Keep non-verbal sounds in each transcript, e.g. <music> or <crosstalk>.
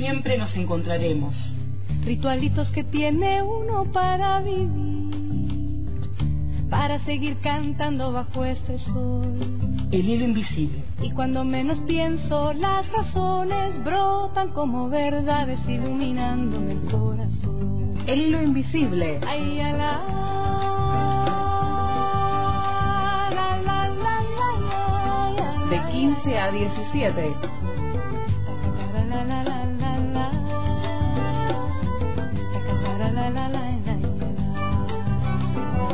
siempre nos encontraremos. Ritualitos que tiene uno para vivir, para seguir cantando bajo este sol. El hilo invisible. Y cuando menos pienso, las razones brotan como verdades iluminando el corazón. El hilo invisible. Ay, a la, la, la, la, la, la, De 15 a 17.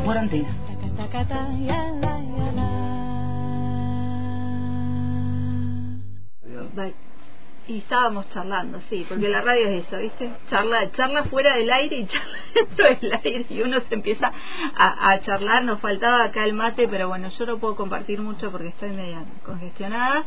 Por antena. Y estábamos charlando, sí, porque la radio es eso, ¿viste? Charla, charla fuera del aire y <laughs> charla dentro del aire y uno se empieza a, a charlar. Nos faltaba acá el mate, pero bueno, yo no puedo compartir mucho porque estoy media congestionada,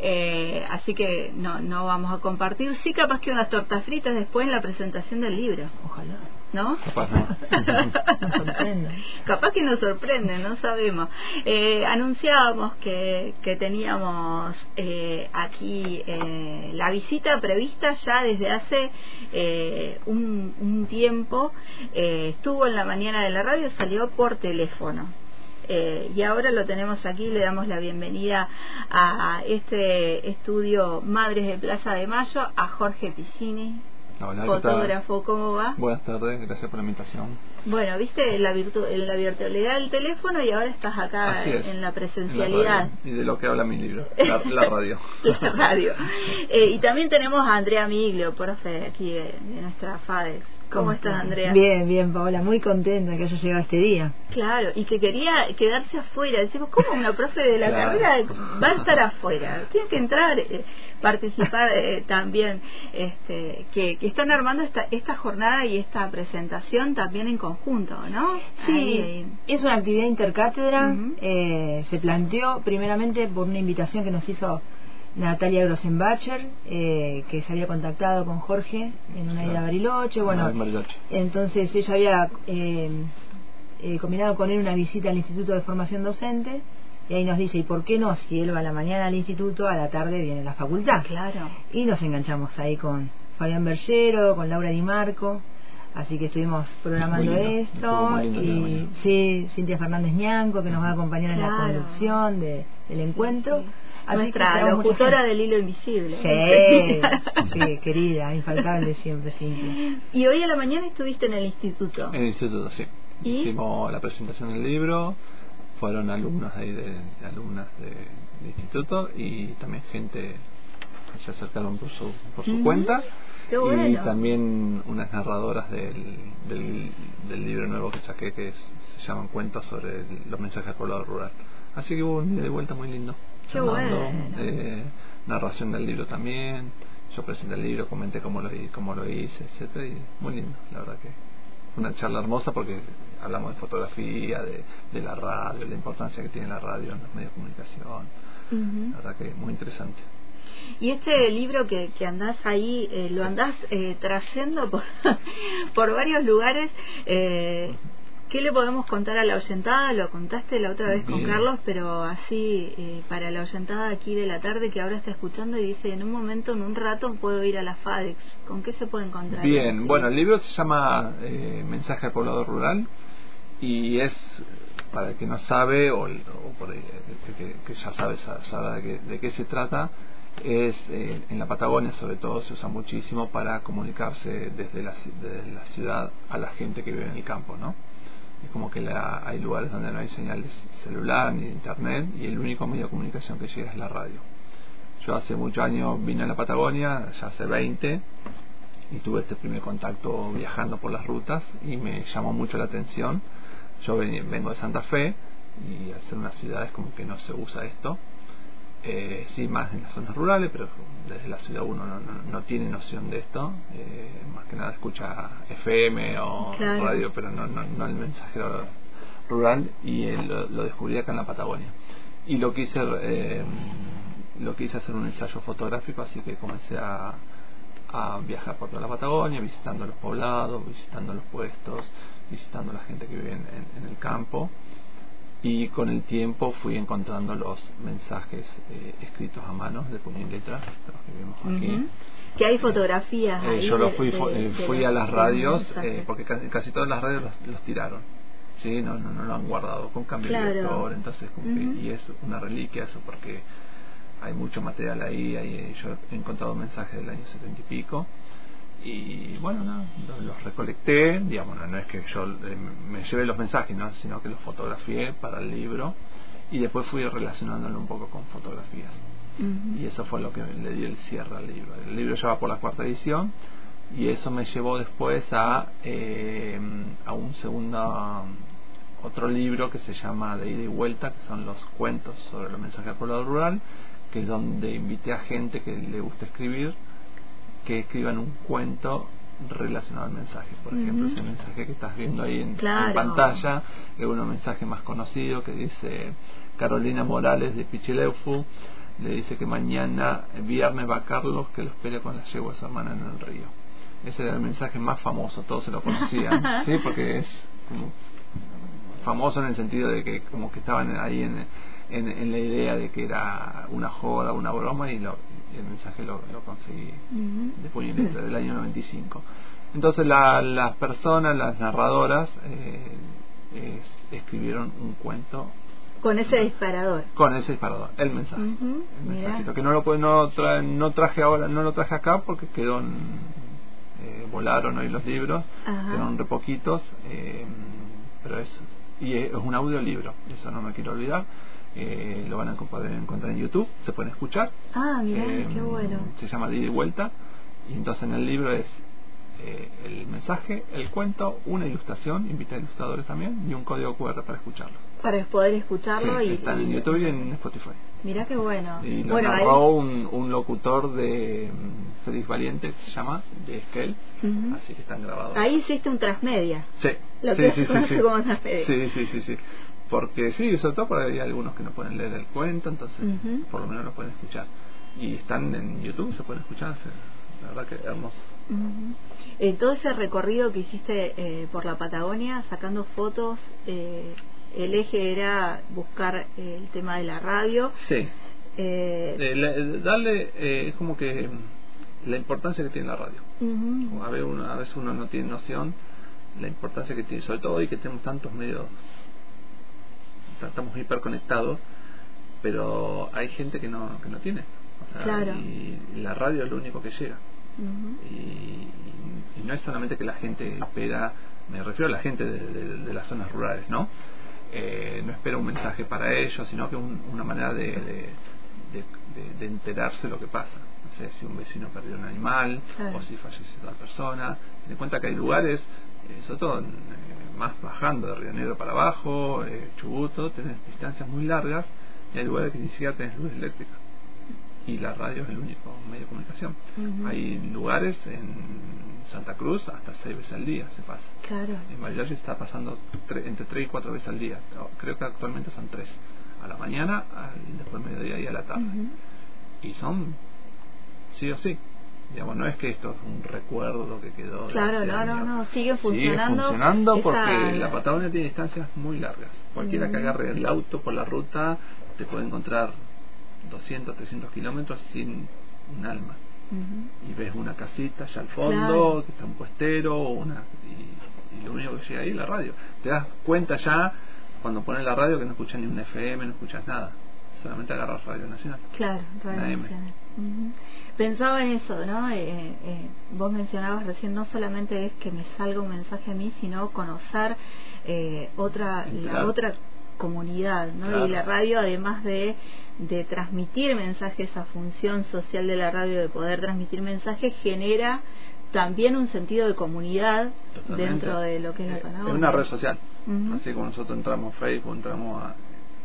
eh, así que no, no vamos a compartir. Sí, capaz que unas tortas fritas después en la presentación del libro, Ojalá. ¿No? Capaz no. <laughs> Nos sorprenda. Capaz que nos sorprende, no sabemos. Eh, anunciábamos que, que teníamos eh, aquí eh, la visita prevista ya desde hace eh, un, un tiempo. Eh, estuvo en la mañana de la radio, salió por teléfono. Eh, y ahora lo tenemos aquí, le damos la bienvenida a este estudio Madres de Plaza de Mayo, a Jorge Piccini, Hola, fotógrafo, ¿cómo va? Buenas tardes, gracias por la invitación. Bueno, viste la, virtu la virtualidad del teléfono y ahora estás acá es. en la En la presencialidad. y de lo que habla mi libro, <laughs> la, la radio. <laughs> la radio. Eh, y también tenemos a Andrea Miglio, profe aquí de, de nuestra FADEX. ¿Cómo estás, Andrea? Bien, bien, Paola. Muy contenta que haya llegado este día. Claro, y que quería quedarse afuera. Decimos, ¿cómo una profe de la Claro. carrera va a estar afuera? Tiene que entrar, eh, participar <laughs> eh, también, este, que, que están armando esta, esta jornada y esta presentación también en conjunto, ¿no? Sí, Ahí, es una actividad intercátedra. Eh, se planteó primeramente por una invitación que nos hizo Natalia Grossenbacher, eh, que se había contactado con Jorge en una ida a Bariloche. Bueno, Ah, Bariloche. entonces ella había eh, eh, combinado con él una visita al Instituto de Formación Docente. Y ahí nos dice, ¿y por qué no? Si él va a la mañana al instituto, a la tarde viene a la facultad. Claro. Y nos enganchamos ahí con Fabián Bergero, con Laura Di Marco. Así que estuvimos programando lindo, esto. Y sí, Cintia Fernández Ñanco, que nos va a acompañar en la conducción de, del encuentro. Sí. Así Nuestra locutora del hilo invisible. Sí, <laughs> sí, querida, infaltable siempre, Cintia. Y hoy a la mañana estuviste en el instituto. En el instituto, sí. ¿Y? Hicimos la presentación del libro, fueron alumnos ahí de, de alumnas de- del instituto y también gente que se acercaron por su, por su Ujú. cuenta. Qué Y también unas narradoras del, del, del libro nuevo que saqué que es- se llaman Cuentos sobre el- los mensajes del poblado rural. Así que hubo un ida y vuelta muy lindo. Charlando, bueno. eh, narración del libro también. Yo presenté el libro, comenté cómo lo, cómo lo hice, etcétera y muy lindo, la verdad que una charla hermosa porque hablamos de fotografía, de, de la radio, la importancia que tiene la radio en los medios de comunicación. La verdad que muy interesante. Y este libro que, que andás ahí, eh, lo andás eh, trayendo por, <laughs> por varios lugares. Eh, ¿Qué le podemos contar a la oyentada? Lo contaste la otra vez con Bien. Carlos, pero así eh, para la oyentada aquí de la tarde que ahora está escuchando y dice, en un momento, en un rato, puedo ir a la FADEX. ¿Con qué se puede encontrar? Bien, bueno, el libro se llama eh, Mensaje al Poblado Rural y es, para el que no sabe o, el- o por ahí, que, que- ya sabe, sa- sabe de, qué, de qué se trata, es eh, en la Patagonia sobre todo se usa muchísimo para comunicarse desde la, desde la ciudad a la gente que vive en el campo, ¿no? Es como que la- hay lugares donde no hay señal de celular ni de internet y el único medio de comunicación que llega es la radio. Yo hace muchos años vine a la Patagonia, ya hace 20, y tuve este primer contacto viajando por las rutas y me llamó mucho la atención. Yo ven- vengo de Santa Fe y al ser una ciudad es como que no se usa esto. Eh, sí, más en las zonas rurales, pero desde la ciudad uno no, no- no tiene noción de esto. Eh, más que nada escucha FM o Claro. radio, pero no, no, no el mensajero rural y eh, lo, lo descubrí acá en la Patagonia. Y lo quise, eh, lo quise hacer un ensayo fotográfico, así que comencé a, a viajar por toda la Patagonia, visitando los poblados, visitando los puestos, visitando la gente que vive en, en- en el campo. Y con el tiempo fui encontrando los mensajes eh, escritos a mano de puño y letra, los que vemos aquí. Que hay fotografías. Eh, ahí yo lo fui, de- eh, de fui a las radios, eh, porque casi, casi todas las radios los, los tiraron. Sí, no, no, no lo han guardado con cambio Claro. de director, entonces y es una reliquia eso porque hay mucho material ahí, ahí yo he encontrado mensajes del año setenta y pico y bueno, no, los, recolecté, digamos, no, no es que yo eh, me llevé los mensajes, ¿no? sino que los fotografié para el libro y después fui relacionándolo un poco con fotografías y eso fue lo que le dio el cierre al libro. El libro ya va por la cuarta edición y eso me llevó después a, eh, a un segundo, otro libro que se llama De ida y vuelta, que son los cuentos sobre los mensajes del pueblo rural, que es donde invité a gente que le gusta escribir, que escriban un cuento relacionado al mensaje. Por ejemplo, ese mensaje que estás viendo ahí en, pantalla es uno mensaje más conocido que dice Carolina Morales de Pichileufu le dice que mañana viernes va Carlos que lo espere con la yegua de su hermana en el río. Ese era el mensaje más famoso, todos se lo conocían, <laughs> ¿sí? Porque es como famoso en el sentido de que como que estaban ahí en, en, en la idea de que era una joda, una broma y, lo, el mensaje lo, lo conseguí de puño y letra del año 95. Entonces la- las personas, las narradoras, eh, es- escribieron un cuento Con ese disparador. con ese disparador, el mensaje, el mensajito que no lo no, tra- no traje ahora, no lo traje acá porque quedó eh, volaron hoy los libros, Ajá. quedaron re poquitos, eh, pero es y es un audiolibro, eso no me quiero olvidar. Eh, lo van a poder encontrar en YouTube, se pueden escuchar. Ah, mirá, Eh, qué bueno. Se llama ida y vuelta. Y entonces en el libro es eh, el mensaje, el cuento, una ilustración, invita a ilustradores también, y un código QR para escucharlos. Para poder escucharlo Sí, y. están en YouTube y en Spotify. Mirá qué bueno. Y lo bueno, un, un locutor de mm, Félix Valiente, que se llama, de Esquel, así que están grabados. ahí hiciste un transmedia. Sí, Lo sí, que sí, se conoce sí. como transmedia. Sí, sí, sí, sí. Porque sí, sobre todo porque hay algunos que no pueden leer el cuento, entonces por lo menos lo pueden escuchar. Y están en YouTube, se pueden escuchar, la verdad que hermoso. Ujú. Eh, todo ese recorrido que hiciste eh, por la Patagonia, sacando fotos, eh, el eje era buscar eh, el tema de la radio. Sí, Eh, la- darle, eh, es como que la importancia que tiene la radio. A veces, uno, a veces uno no tiene noción la importancia que tiene, sobre todo hoy que tenemos tantos medios, estamos hiperconectados, pero hay gente que no, que no tiene esto. O sea, Claro. Y la radio es lo único que llega. Y, y- y no es solamente que la gente espera, me refiero a la gente de, de- de las zonas rurales, ¿no? Eh, no espera un mensaje para ellos, sino que un- una manera de, de, de- enterarse lo que pasa. No sé si un vecino perdió un animal Claro. o si falleció otra persona. Ten en cuenta que hay lugares, eh, sobre todo eh, más bajando de Río Negro para abajo, eh, Chubuto, tenés distancias muy largas y hay lugares que ni siquiera tenés luz eléctrica. Y la radio es el único medio de comunicación. Hay lugares en Santa Cruz hasta seis veces al día se pasa. Claro. En Valladolid está pasando tre- entre tres y cuatro veces al día. Creo que actualmente son tres. A la mañana, al, después mediodía y a la tarde. Y son sí o sí. Digamos, no es que esto es un recuerdo que quedó. Claro, no, no, no, sigue funcionando Sigue funcionando esa- porque la Patagonia tiene distancias muy largas. Cualquiera que agarre el auto por la ruta te puede encontrar 200, 300 kilómetros sin un alma y ves una casita allá al fondo, Claro. que está un puestero, o una, y, y lo único que llega ahí es la radio. Te das cuenta ya cuando pones la radio que no escuchas ni un FM, no escuchas nada, solamente agarras Radio Nacional. Claro, Radio. Nacional. Pensaba en eso, ¿no? Eh, eh, vos mencionabas recién, no solamente es que me salga un mensaje a mí, sino conocer eh, otra la otra comunidad, ¿no? Claro. Y la radio, además de, de transmitir mensajes, esa función social de la radio de poder transmitir mensajes, genera también un sentido de comunidad Totalmente. dentro de lo que es la Eh, Patagonia. Es una red social. Así como nosotros entramos a Facebook, entramos a,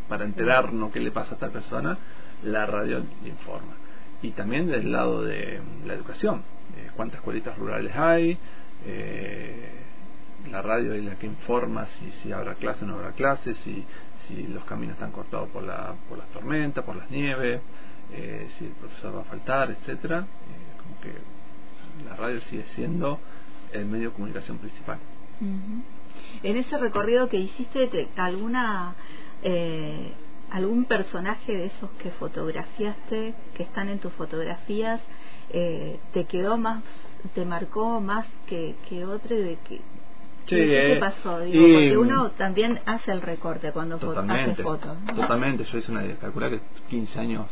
para enterarnos qué le pasa a esta persona, la radio informa. Y también del lado de la educación, eh, cuántas escuelitas rurales hay, eh, la radio es la que informa si, si habrá clase o no habrá clase, si, si los caminos están cortados por, la, por las tormentas, por las nieves, eh, si el profesor va a faltar, etcétera. Eh, como que la radio sigue siendo el medio de comunicación principal. Ujú. En ese recorrido que hiciste, te- alguna eh, algún personaje de esos que fotografiaste, que están en tus fotografías, eh, te quedó más, te marcó más que, que otro de que Sí, ¿Qué, eh, pasó? Digo, y- porque uno también hace el recorte cuando fo- hace Totalmente, fotos. ¿no? totalmente. Yo hice una, calculé que 15 años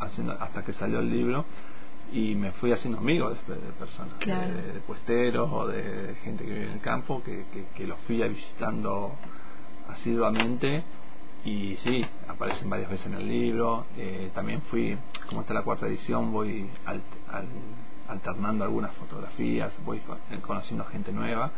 haciendo hasta que salió el libro y me fui haciendo amigos de, de personas, de- Claro. de, puesteros o de gente que vive en el campo, que, que, que los fui visitando asiduamente y sí, aparecen varias veces en el libro. Eh, también fui, como está la cuarta edición, voy al- al- alternando algunas fotografías, voy co- conociendo gente nueva.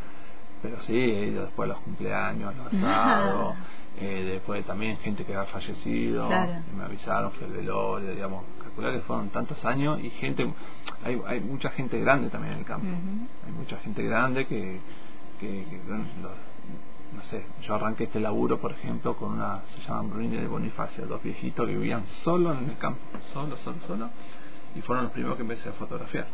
Pero sí, he ido después a los cumpleaños, a los <laughs> asados, eh, después también gente que ha fallecido, Claro. me avisaron, fue el velorio, digamos, que fueron tantos años y gente, hay, hay mucha gente grande también en el campo, hay mucha gente grande que, que, que, bueno, los- no sé, yo arranqué este laburo, por ejemplo, con una, se llaman Bruni de Bonifacio, dos viejitos que vivían solo en el campo, solo, solo, solo, y fueron los primeros que empecé a fotografiar.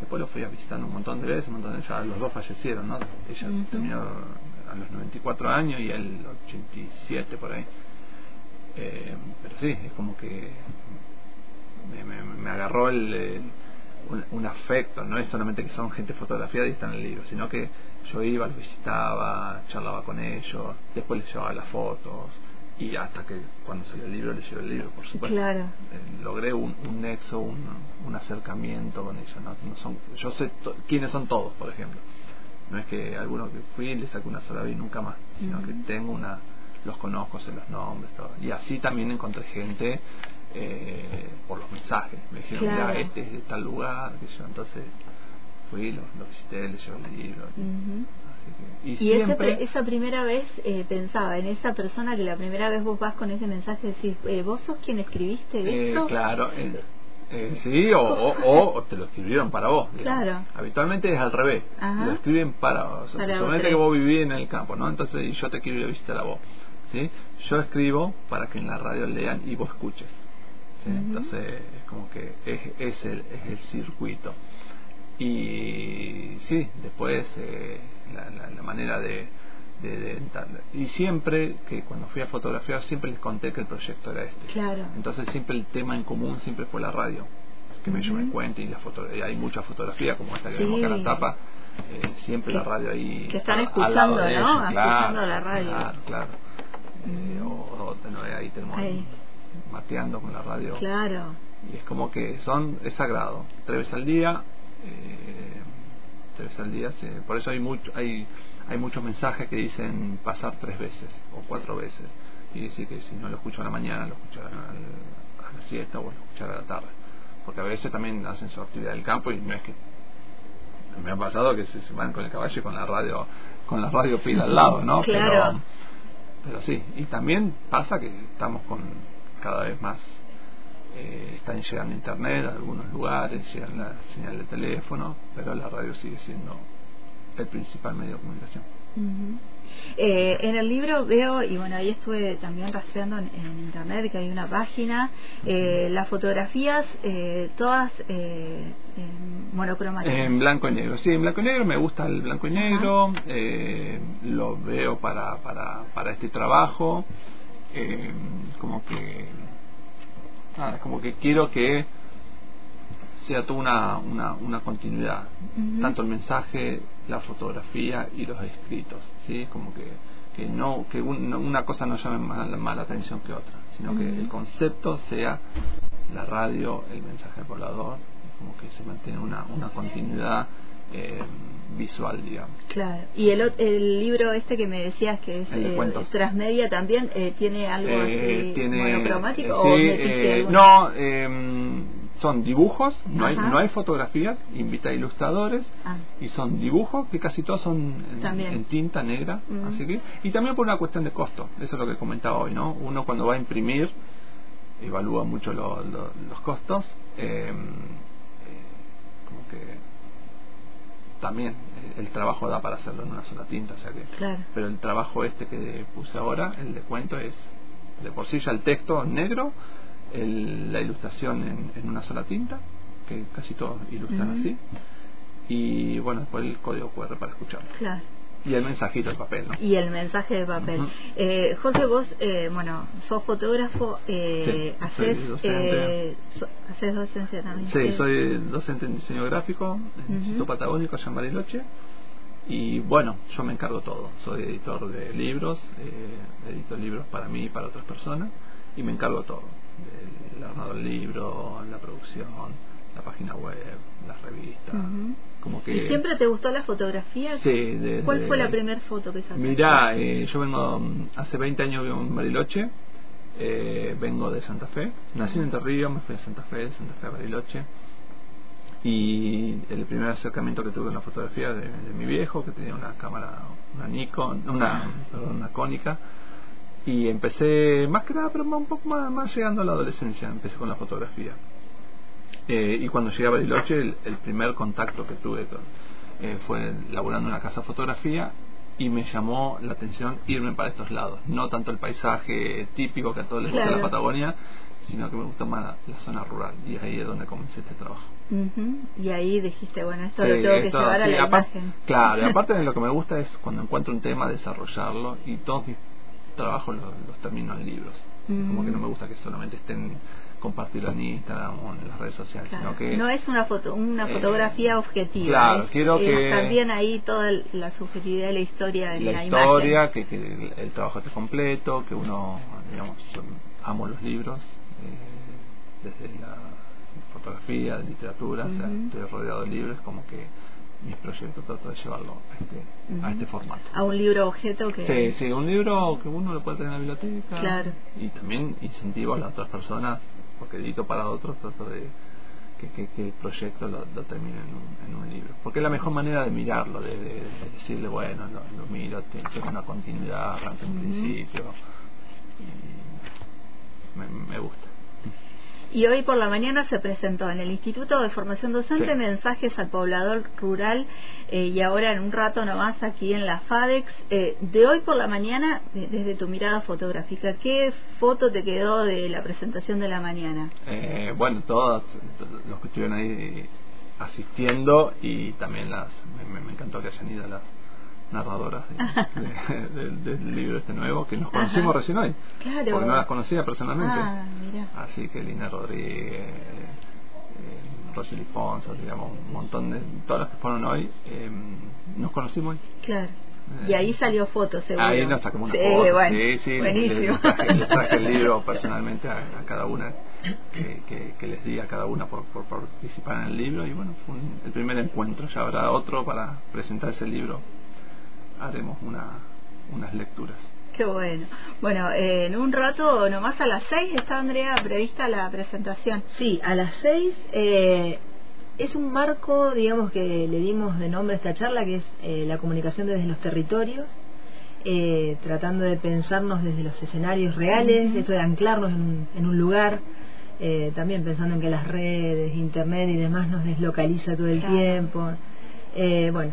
Después los fui a visitando un montón de veces, un montón de ya los dos fallecieron, ¿no? Ella Ujú. terminó a los 94 años y él 87 por ahí. Eh, pero sí, es como que me, me, me agarró el, el- un, un afecto, no es solamente que son gente fotografiada y está en el libro, sino que yo iba, los visitaba, charlaba con ellos, después les llevaba las fotos y hasta que cuando salió el libro les llevé el libro, por supuesto. Claro. Eh, logré un, un nexo, un, un acercamiento con ellos. ¿no? No son, yo sé to- quiénes son todos, por ejemplo. No es que alguno que fui y le saqué una sola vez y nunca más, sino que tengo una, los conozco, sé los nombres, todo. Y así también encontré gente eh, por los mensajes. Me dijeron, Claro. mira, este es de tal lugar, que yo. Entonces fui, lo, lo visité, le llevé el libro. Ujú. Así que- y Y esa, siempre, esa primera vez eh, pensaba en esa persona que la primera vez vos vas con ese mensaje decís, eh, vos sos quien escribiste Eh, esto. claro, eh, eh, <laughs> sí, o, o, o te lo escribieron para vos. digamos. Claro. Habitualmente es al revés, Ajá. lo escriben para vos. Para otro. que vos vivís en el campo, ¿no? Entonces yo te quiero ir a visitar a vos. ¿sí? Yo escribo para que en la radio lean y vos escuches. Entonces es como que es, es, el, es el circuito. Y sí, después eh, la, la, la manera de, de- de entrar. Y siempre que cuando fui a fotografiar, siempre les conté que el proyecto era este. Claro. Entonces siempre el tema en común siempre fue la radio. Que me, yo me cuente y, la foto, y hay mucha fotografía como esta que Sí. vemos acá en la tapa. eh, siempre Que- la radio ahí. que están a- escuchando, ¿no? ellos, claro, Escuchando la radio. Claro, claro. Eh, o, o tenemos- ahí tenemos Ahí. Mateando con la radio. Claro. Y es como que son, es sagrado. Tres veces al día. eh, tres veces al día. se- por eso hay, mucho, hay, hay muchos mensajes que dicen pasar tres veces o cuatro veces. Y decir que si no lo escucho a la mañana, lo escucho a la, a la siesta o lo escucho a la tarde. Porque a veces también hacen su actividad del campo y no es que. Me ha pasado que se, se van con el caballo y con la radio con la radio pila al lado, ¿no? <laughs> Claro. Pero, pero sí, y también pasa que estamos con cada vez más eh, están llegando a internet a algunos lugares, llegan la señal de teléfono, pero la radio sigue siendo el principal medio de comunicación. Ujú. Eh, en el libro veo, y bueno, ahí estuve también rastreando en, en internet que hay una página, eh, las fotografías eh, todas eh, en monocromáticas. En blanco y negro, sí, en blanco y negro me gusta el blanco y negro, eh, lo veo para, para, para este trabajo, eh, como que, nada, como que quiero que sea toda una, una, una continuidad, tanto el mensaje, la fotografía y los escritos, ¿sí? Como que, que no que un- una cosa no llame más, más la atención que otra, sino que el concepto sea la radio, el mensaje y como que se mantiene una, una continuidad eh, visual, digamos. Claro. Y el, el libro este que me decías que es eh, transmedia también eh, tiene algo Eh, así tiene monocromático eh, o sí, no em, son dibujos no hay, no hay fotografías invita a ilustradores Ah. y son dibujos que casi todos son en, tinta negra Mm. así que y también por una cuestión de costo eso es lo que comentaba hoy no uno cuando va a imprimir evalúa mucho lo- lo- los costos em, eh, como que también eh, el trabajo da para hacerlo en una sola tinta o sea que Claro. pero el trabajo este que puse ahora, el de cuento, es de por sí ya el texto negro, el- la ilustración en, en una sola tinta, que casi todos ilustran así, y bueno, después el código QR para escucharlo. Claro. Y el mensajito de papel, ¿no? Y el mensaje de papel. Eh, Jorge, vos, eh, bueno, sos fotógrafo, eh, Sí, haces, docente. eh, so- haces docencia también. Sí, soy docente en diseño gráfico en el Ujú. Instituto Patagónico allá en Bariloche. Y bueno, yo me encargo todo. Soy editor de libros, eh, edito libros para mí y para otras personas. Y me encargo todo. Del armado del libro, la producción, la página web, las revistas. Como que... ¿Y siempre te gustó la fotografía? Sí, ¿Cuál fue la primera foto que sacaste? Mirá, eh, yo vengo, mm, hace 20 años vivo en Bariloche, eh, vengo de Santa Fe, nací en Entre Ríos, me fui a Santa Fe, de Santa Fe a Bariloche, y el primer acercamiento que tuve en la fotografía de, de mi viejo, que tenía una cámara, una Nikon, una, perdón, una cónica, y empecé, más que nada, pero un poco más, más llegando a la adolescencia, empecé con la fotografía. Eh, y cuando llegué a Bariloche, el, el primer contacto que tuve con, eh, fue laburando en una casa de fotografía y me llamó la atención irme para estos lados. No tanto el paisaje típico que a todos les gusta Claro. la Patagonia, sino que me gusta más la, la zona rural. Y ahí es donde comencé este trabajo. Ujú. Y ahí dijiste, bueno, esto Sí, lo tengo que llevar a la imagen. Claro, y <laughs> aparte de lo que me gusta es cuando encuentro un tema, desarrollarlo y todos mis trabajos los, los termino en libros. Como que no me gusta que solamente estén compartidos en Instagram o en las redes sociales, Claro. sino que No es una foto, una Eh, fotografía objetiva. claro, es, quiero es que- también ahí toda la subjetividad de la historia en la, la imagen. historia, que, que el, el trabajo esté completo, que uno, digamos, amo los libros, eh, desde la fotografía, de literatura, o sea, estoy rodeado de libros, como que mis proyectos trato de llevarlo a este, a este formato. A un libro objeto que... Sí, sí, un libro que uno lo puede tener en la biblioteca. Claro. Y también incentivo a las otras personas, porque edito para otros, trato de que, que, que el proyecto lo, lo termine en un, en un libro. Porque es la mejor manera de mirarlo, de, de- de decirle, bueno, lo, lo miro, tiene una continuidad, arranca Ujú. principio. Y me, me gusta. Y hoy por la mañana se presentó en el Instituto de Formación Docente Sí. mensajes al poblador rural eh, y ahora en un rato nomás aquí en la FADEX. Eh, de hoy por la mañana, de- desde tu mirada fotográfica, ¿qué foto te quedó de la presentación de la mañana? Eh, bueno, todos los que estuvieron ahí asistiendo y también las me, me- me encantó que hayan ido las <laughs> de- de- del- del libro este nuevo que nos conocimos Ajá. recién hoy Claro. porque no las conocía personalmente Ah, mira. así que Lina Rodríguez eh, Rosely Fonsa digamos un montón de todas las que fueron hoy eh, nos conocimos hoy Claro. Y ahí salió foto, seguro. Ahí nos sacamos una Sí, foto. bueno, sí, sí, buenísimo. Les, traje, les traje el libro <laughs> personalmente a, a cada una que, que, que les di a cada una por, por participar en el libro. Y bueno, fue un- el primer encuentro. Ya habrá otro para presentar ese libro. Haremos una, unas lecturas. Qué bueno. Bueno, eh, en un rato, nomás a las seis, está Andrea prevista la presentación. Sí, a las seis eh, es un marco, digamos, que le dimos de nombre a esta charla, que es eh, la comunicación desde los territorios, eh, tratando de pensarnos desde los escenarios reales, esto de anclarnos en un, en un lugar, eh, también pensando en que las redes, internet y demás nos deslocaliza todo el Claro. tiempo. Eh, bueno,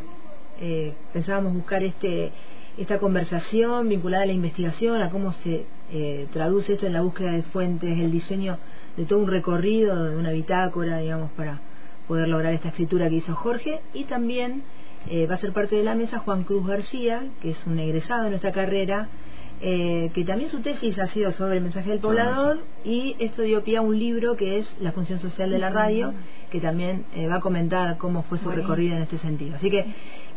eh, pensábamos buscar este esta conversación vinculada a la investigación, a cómo se eh, traduce esto en la búsqueda de fuentes, el diseño de todo un recorrido, de una bitácora, digamos, para poder lograr esta escritura que hizo Jorge. Y también eh, va a ser parte de la mesa Juan Cruz García, que es un egresado de nuestra carrera, eh, que también su tesis ha sido sobre el mensaje del poblador y esto dio pie a un libro que es La función social de la radio, que también eh, va a comentar cómo fue su recorrida en este sentido. Así que,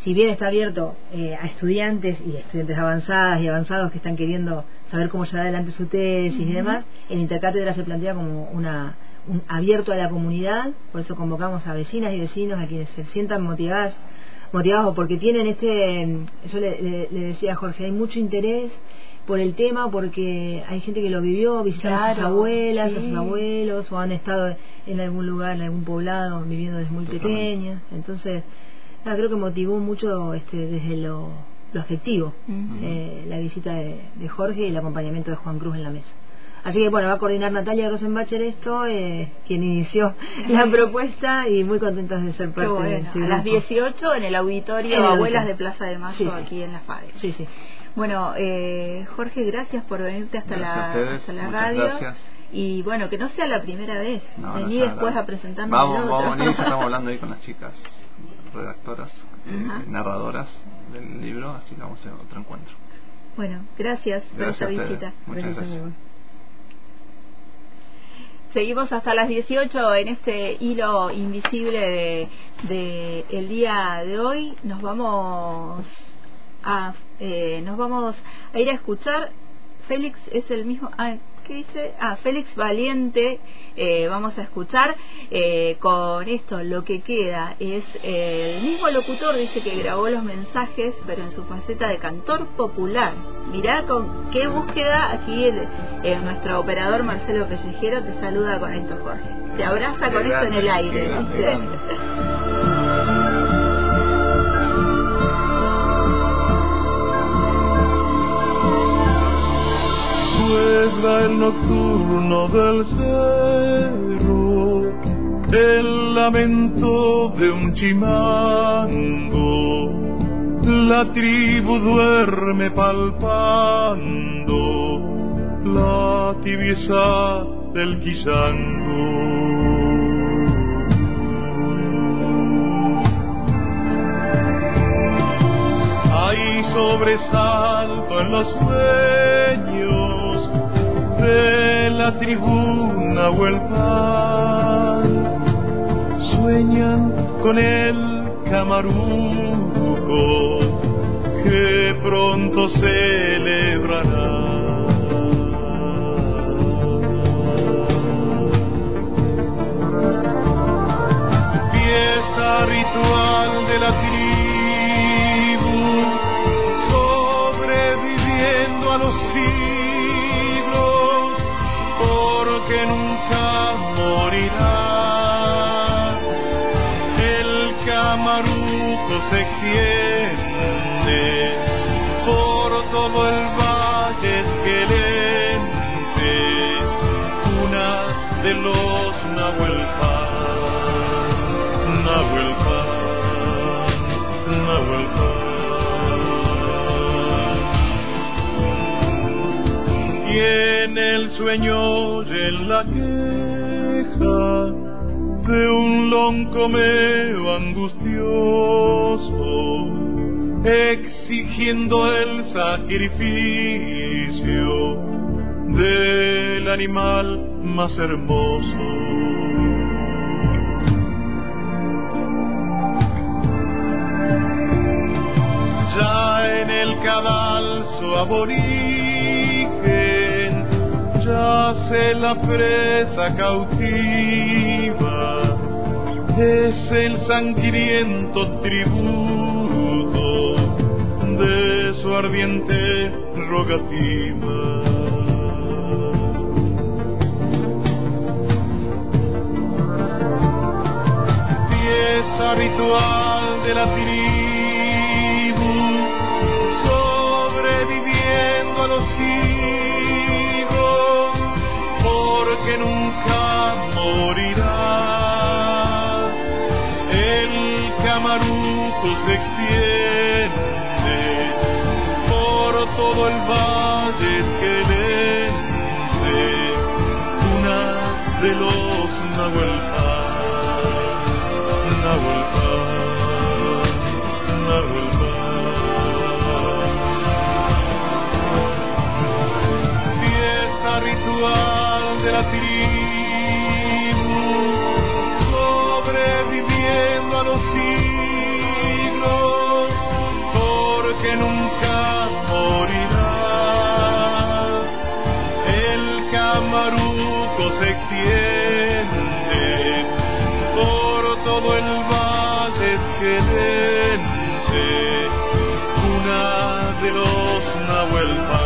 si bien está abierto eh, a estudiantes y estudiantes avanzadas y avanzados que están queriendo saber cómo llevar adelante su tesis y demás, el intercátedra se plantea como una un abierto a la comunidad, por eso convocamos a vecinas y vecinos a quienes se sientan motivadas motivados porque tienen este yo le, le- le decía a Jorge hay mucho interés por el tema porque hay gente que lo vivió visitaron a sus abuelas a sus abuelos o han estado en algún lugar en algún poblado viviendo desde muy pequeños entonces nada, creo que motivó mucho este desde lo, lo afectivo eh, la visita de, de Jorge y el acompañamiento de Juan Cruz en la mesa Así que bueno, va a coordinar Natalia Rosenbacher esto, eh, quien inició <laughs> la propuesta y muy contentos de ser parte de este A las grupo. 18 en el auditorio En el Abuelas auditorio. de Plaza de Mayo, Sí, sí. aquí en la FADE. Sí, sí. Bueno, eh, Jorge, gracias por venirte hasta Gracias la, hasta la radio. gracias. Y bueno, que no sea la primera vez. No, Vení no, después la- a presentarnos Vamos, el vamos, otro. ya estamos <laughs> hablando ahí con las chicas redactoras, eh, narradoras del libro, así que vamos a hacer otro encuentro. Bueno, gracias, por esta visita. Muchas Gracias. Seguimos hasta las 18 en este hilo invisible de, de el día de hoy. Nos vamos a eh, nos vamos a ir a escuchar. Félix es el mismo. Ah, ¿Qué dice? Ah, Félix Valiente. eh, vamos a escuchar eh, con esto. Lo que queda es eh, el mismo locutor dice que grabó los mensajes, pero en su faceta de cantor popular. Mirá con qué búsqueda aquí el, eh, nuestro operador Marcelo Pellejero te saluda con esto, Jorge. Te abraza con esto en el aire. Suegra el nocturno del cerro, el lamento de un chimango, la tribu duerme palpando la tibieza del quillango. Hay sobresalto en los sueños la tribuna o el. Sueñan con el camaruco que pronto celebrará. Fiesta ritual de la tribu, sobreviviendo a los siglos, El camaruco se extiende por todo el valle esquelente, una de los Nahuelpan, Nahuelpan, Nahuelpan. Y en el sueño y en la queja de un loncomeo angustioso, exigiendo el sacrificio del animal más hermoso. Ya en el cadalso aborigen yace la presa cautiva, es el sangriento tributo de su ardiente rogativa. Fiesta ritual de la tribu, sobreviviendo a los siglos, porque nunca sobreviviendo a los siglos, porque nunca. Esquelense, una de los Nahuelpan,